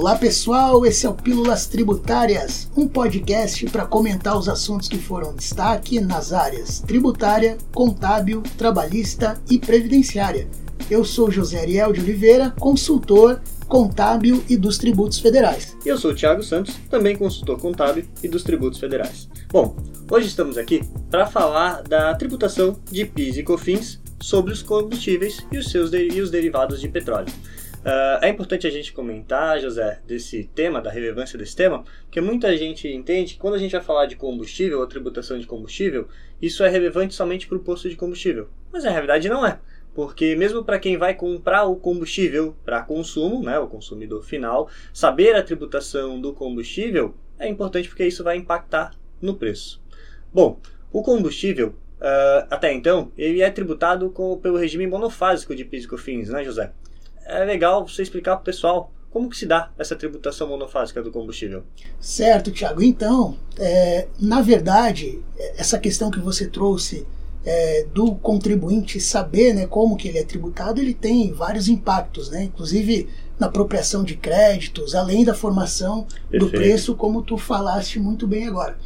Olá pessoal, esse é o Pílulas Tributárias, um podcast para comentar os assuntos que foram destaque nas áreas tributária, contábil, trabalhista e previdenciária. Eu sou José Ariel de Oliveira, consultor contábil e dos tributos federais. E eu sou o Thiago Santos, também consultor contábil e dos tributos federais. Bom, hoje estamos aqui para falar da tributação de PIS e COFINS sobre os combustíveis e os seus e os derivados de petróleo. Uh, é importante a gente comentar, José, desse tema, da relevância desse tema, porque muita gente entende que quando a gente vai falar de combustível ou tributação de combustível, isso é relevante somente para o posto de combustível. Mas na realidade não é. Porque mesmo para quem vai comprar o combustível para consumo, né, o consumidor final, saber a tributação do combustível é importante porque isso vai impactar no preço. Bom, o combustível, uh, até então, ele é tributado com, pelo regime monofásico de PIS e COFINS, né, José? É legal você explicar para o pessoal como que se dá essa tributação monofásica do combustível. Certo, Tiago. Então, é, na verdade, essa questão que você trouxe é, do contribuinte saber né, como que ele é tributado, ele tem vários impactos, né? inclusive na apropriação de créditos, além da formação Perfeito. do preço, como tu falaste muito bem agora.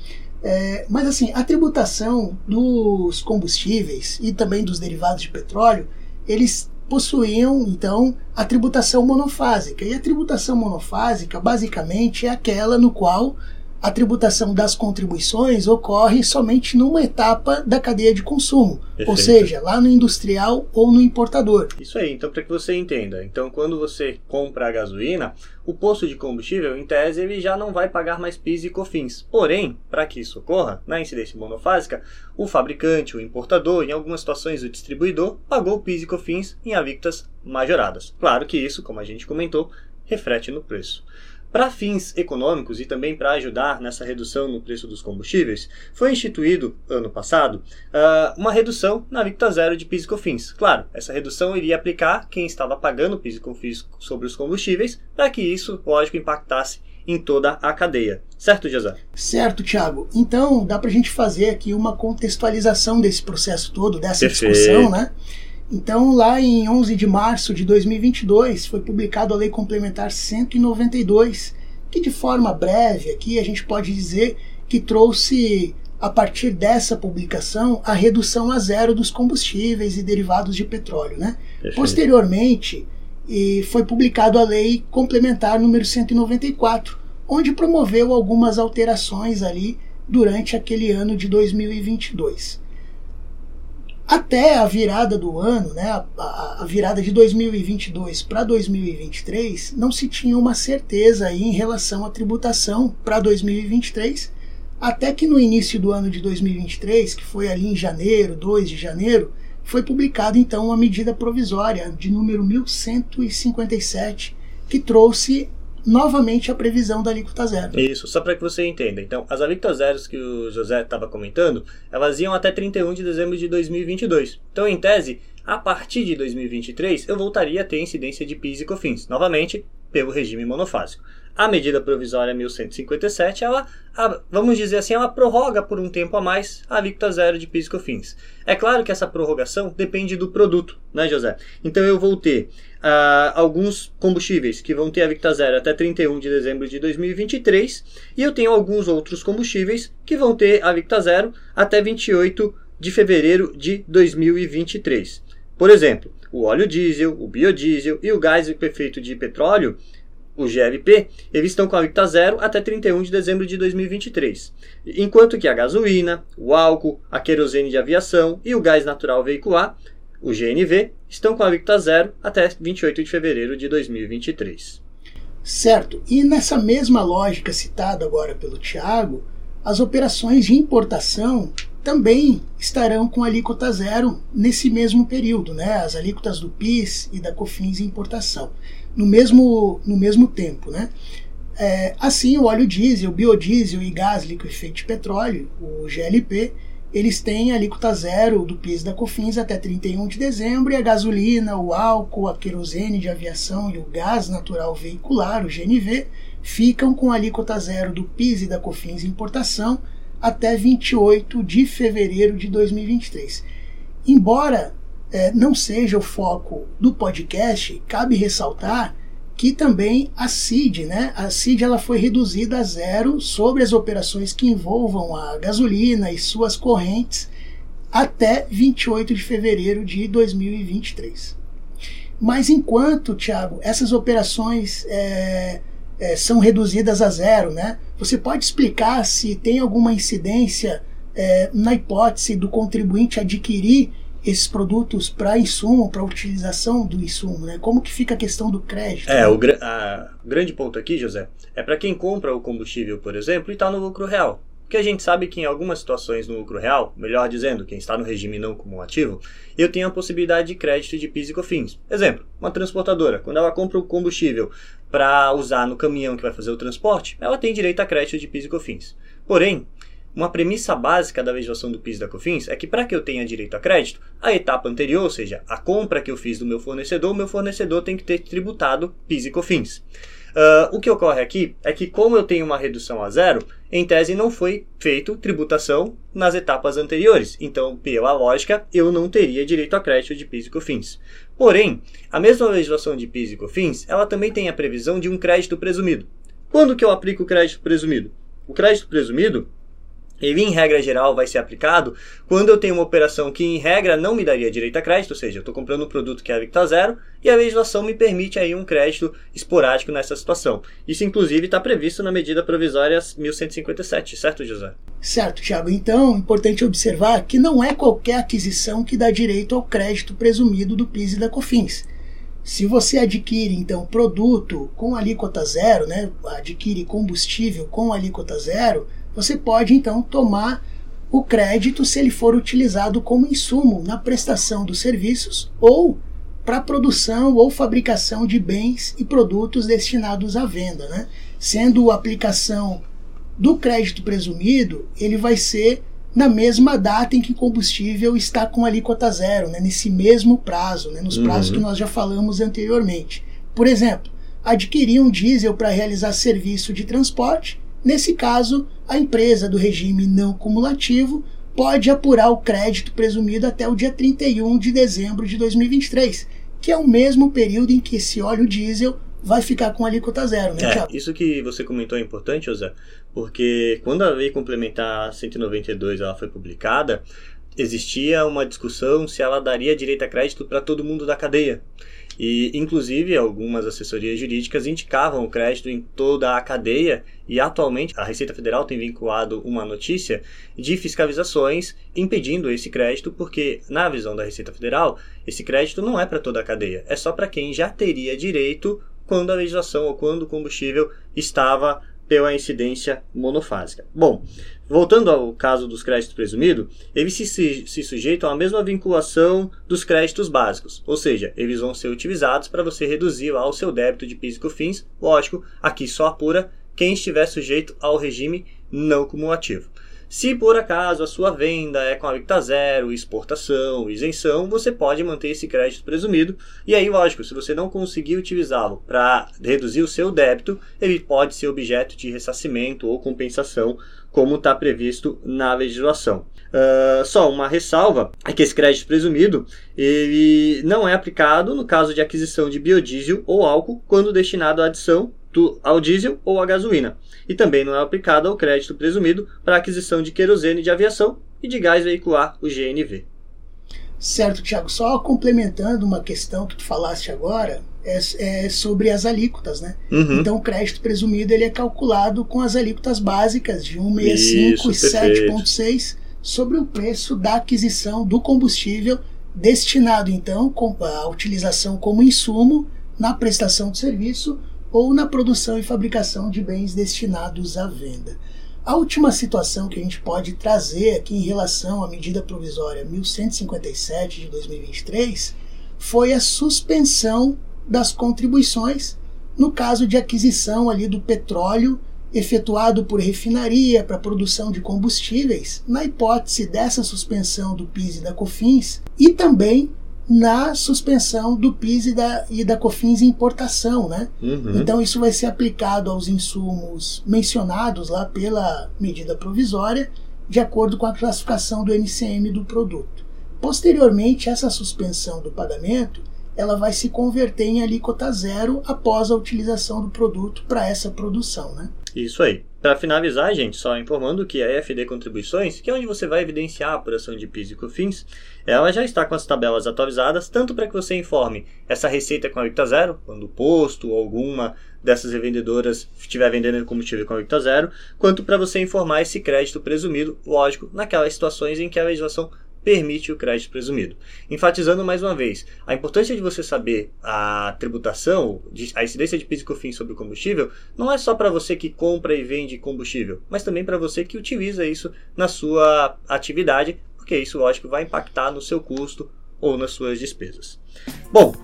É, mas assim, a tributação dos combustíveis e também dos derivados de petróleo, eles possuíam então a tributação monofásica. E a tributação monofásica basicamente é aquela no qual a tributação das contribuições ocorre somente numa etapa da cadeia de consumo, Perfeito. ou seja, lá no industrial ou no importador. Isso aí, então para que você entenda, então quando você compra a gasolina, o posto de combustível, em tese, ele já não vai pagar mais PIS e COFINS. Porém, para que isso ocorra, na incidência monofásica, o fabricante, o importador, em algumas situações o distribuidor, pagou PIS e COFINS em alíquotas majoradas. Claro que isso, como a gente comentou, reflete no preço. Para fins econômicos e também para ajudar nessa redução no preço dos combustíveis, foi instituído, ano passado, ah, uma redução na alíquota zero de PIS e COFINS. Claro, essa redução iria aplicar quem estava pagando PIS e COFINS sobre os combustíveis, para que isso, lógico, impactasse em toda a cadeia. Certo, José? Certo, Thiago. Então, dá para a gente fazer aqui uma contextualização desse processo todo, dessa Perfeito. discussão, né? Então, lá em 11 de março de 2022, foi publicado a Lei Complementar 192, que de forma breve aqui a gente pode dizer que trouxe, a partir dessa publicação, a redução a zero dos combustíveis e derivados de petróleo. Né? Posteriormente, e foi publicado a Lei Complementar número 194, onde promoveu algumas alterações ali durante aquele ano de 2022. Até a virada do ano, né, a, virada de 2022 para 2023, não se tinha uma certeza aí em relação à tributação para 2023, até que no início do ano de 2023, que foi ali em janeiro, 2 de janeiro, foi publicada então uma medida provisória de número 1157, que trouxe novamente a previsão da alíquota zero. Isso, só para que você entenda. Então, as alíquotas zeros que o José estava comentando, elas iam até 31 de dezembro de 2022. Então, em tese, a partir de 2023, eu voltaria a ter incidência de PIS e COFINS, novamente pelo regime monofásico. A medida provisória 1157, ela, vamos dizer assim, ela prorroga por um tempo a mais a alíquota zero de PIS e COFINS. É claro que essa prorrogação depende do produto, né, José? Então eu vou ter uh, alguns combustíveis que vão ter alíquota zero até 31 de dezembro de 2023 e eu tenho alguns outros combustíveis que vão ter alíquota zero até 28 de fevereiro de 2023. Por exemplo, o óleo diesel, o biodiesel e o gás liquefeito de petróleo o GLP, eles estão com a alíquota zero até 31 de dezembro de 2023. Enquanto que a gasolina, o álcool, a querosene de aviação e o gás natural veicular, o GNV, estão com a alíquota zero até 28 de fevereiro de 2023. Certo. E nessa mesma lógica citada agora pelo Tiago, as operações de importação também estarão com alíquota zero nesse mesmo período, né? As alíquotas do PIS e da COFINS importação no mesmo, no mesmo tempo. Né? É, assim, o óleo diesel, biodiesel e gás liquefeito de petróleo, o GLP, eles têm alíquota zero do PIS da COFINS até 31 de dezembro e a gasolina, o álcool, a querosene de aviação e o gás natural veicular, o GNV, ficam com alíquota zero do PIS e da COFINS importação até 28 de fevereiro de 2023. Embora é, não seja o foco do podcast, cabe ressaltar que também a CID, né? A CID ela foi reduzida a zero sobre as operações que envolvam a gasolina e suas correntes até 28 de fevereiro de 2023. Mas enquanto, Tiago, essas operações é, é, são reduzidas a zero, né? Você pode explicar se tem alguma incidência é, na hipótese do contribuinte adquirir esses produtos para insumo, para utilização do insumo, né? Como que fica a questão do crédito? É, né? o, a, o grande ponto aqui, José, é para quem compra o combustível, por exemplo, e está no lucro real. Porque a gente sabe que em algumas situações no lucro real, melhor dizendo, quem está no regime não cumulativo, eu tenho a possibilidade de crédito de PIS e COFINS. Exemplo, uma transportadora, quando ela compra o combustível para usar no caminhão que vai fazer o transporte, ela tem direito a crédito de PIS e COFINS. Porém, uma premissa básica da legislação do PIS e da COFINS é que para que eu tenha direito a crédito, a etapa anterior, ou seja, a compra que eu fiz do meu fornecedor, o meu fornecedor tem que ter tributado PIS e COFINS. Uh, o que ocorre aqui é que, como eu tenho uma redução a zero, em tese não foi feito tributação nas etapas anteriores. Então, pela lógica, eu não teria direito a crédito de PIS e COFINS. Porém, a mesma legislação de PIS e COFINS, ela também tem a previsão de um crédito presumido. Quando que eu aplico o crédito presumido? O crédito presumido ele, em regra geral, vai ser aplicado quando eu tenho uma operação que, em regra, não me daria direito a crédito, ou seja, eu estou comprando um produto que é alíquota zero e a legislação me permite aí um crédito esporádico nessa situação. Isso, inclusive, está previsto na medida provisória 1157, certo, José? Certo, Thiago. Então, importante observar que não é qualquer aquisição que dá direito ao crédito presumido do PIS e da COFINS. Se você adquire, então, produto com alíquota zero, né, adquire combustível com alíquota zero, você pode então tomar o crédito se ele for utilizado como insumo na prestação dos serviços ou para produção ou fabricação de bens e produtos destinados à venda, né? Sendo a aplicação do crédito presumido, ele vai ser na mesma data em que o combustível está com alíquota zero, né? nesse mesmo prazo, né? nos prazos uhum. que nós já falamos anteriormente. Por exemplo, adquirir um diesel para realizar serviço de transporte Nesse caso, a empresa do regime não cumulativo pode apurar o crédito presumido até o dia 31 de dezembro de 2023, que é o mesmo período em que esse óleo diesel vai ficar com alíquota zero, né, é, Isso que você comentou é importante, José, porque quando a lei complementar 192 ela foi publicada, existia uma discussão se ela daria direito a crédito para todo mundo da cadeia. E, inclusive, algumas assessorias jurídicas indicavam o crédito em toda a cadeia e, atualmente, a Receita Federal tem vinculado uma notícia de fiscalizações impedindo esse crédito, porque, na visão da Receita Federal, esse crédito não é para toda a cadeia, é só para quem já teria direito quando a legislação ou quando o combustível estava pela incidência monofásica. Bom, voltando ao caso dos créditos presumidos, eles se, se, sujeitam à mesma vinculação dos créditos básicos, ou seja, eles vão ser utilizados para você reduzir lá o seu débito de PIS e lógico, aqui só apura quem estiver sujeito ao regime não cumulativo. Se por acaso a sua venda é com alíquota zero, exportação, isenção, você pode manter esse crédito presumido. E aí, lógico, se você não conseguir utilizá-lo para reduzir o seu débito, ele pode ser objeto de ressarcimento ou compensação, como está previsto na legislação. Uh, só uma ressalva é que esse crédito presumido ele não é aplicado no caso de aquisição de biodiesel ou álcool quando destinado à adição do, ao diesel ou à gasolina, e também não é aplicado ao crédito presumido para aquisição de querosene de aviação e de gás veicular, o GNV. Certo, Tiago. Só complementando uma questão que tu falaste agora, é, é sobre as alíquotas, né? Uhum. Então, o crédito presumido ele é calculado com as alíquotas básicas de 1,65 e 7,6 sobre o preço da aquisição do combustível destinado, então, à utilização como insumo na prestação de serviço ou na produção e fabricação de bens destinados à venda. A última situação que a gente pode trazer aqui em relação à medida provisória 1157 de 2023 foi a suspensão das contribuições no caso de aquisição ali do petróleo efetuado por refinaria para produção de combustíveis, na hipótese dessa suspensão do PIS e da COFINS, e também na suspensão do PIS e da, e da COFINS em importação, né? Uhum. Então isso vai ser aplicado aos insumos mencionados lá pela medida provisória, de acordo com a classificação do NCM do produto. Posteriormente, essa suspensão do pagamento, ela vai se converter em alíquota zero após a utilização do produto para essa produção, né? Isso aí. Para finalizar, gente, só informando que a EFD Contribuições, que é onde você vai evidenciar a apuração de PIS e COFINS, ela já está com as tabelas atualizadas, tanto para que você informe essa receita com alíquota zero, quando o posto ou alguma dessas revendedoras estiver vendendo combustível com alíquota zero, quanto para você informar esse crédito presumido, lógico, naquelas situações em que a legislação permite o crédito presumido. Enfatizando mais uma vez, a importância de você saber a tributação, a incidência de PIS e COFINS sobre o combustível, não é só para você que compra e vende combustível, mas também para você que utiliza isso na sua atividade, porque isso, lógico, vai impactar no seu custo ou nas suas despesas. Bom,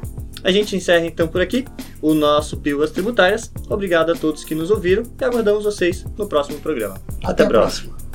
a gente encerra então por aqui o nosso Pílulas Tributárias. Obrigado a todos que nos ouviram e aguardamos vocês no próximo programa. Até, Até a próxima. próxima.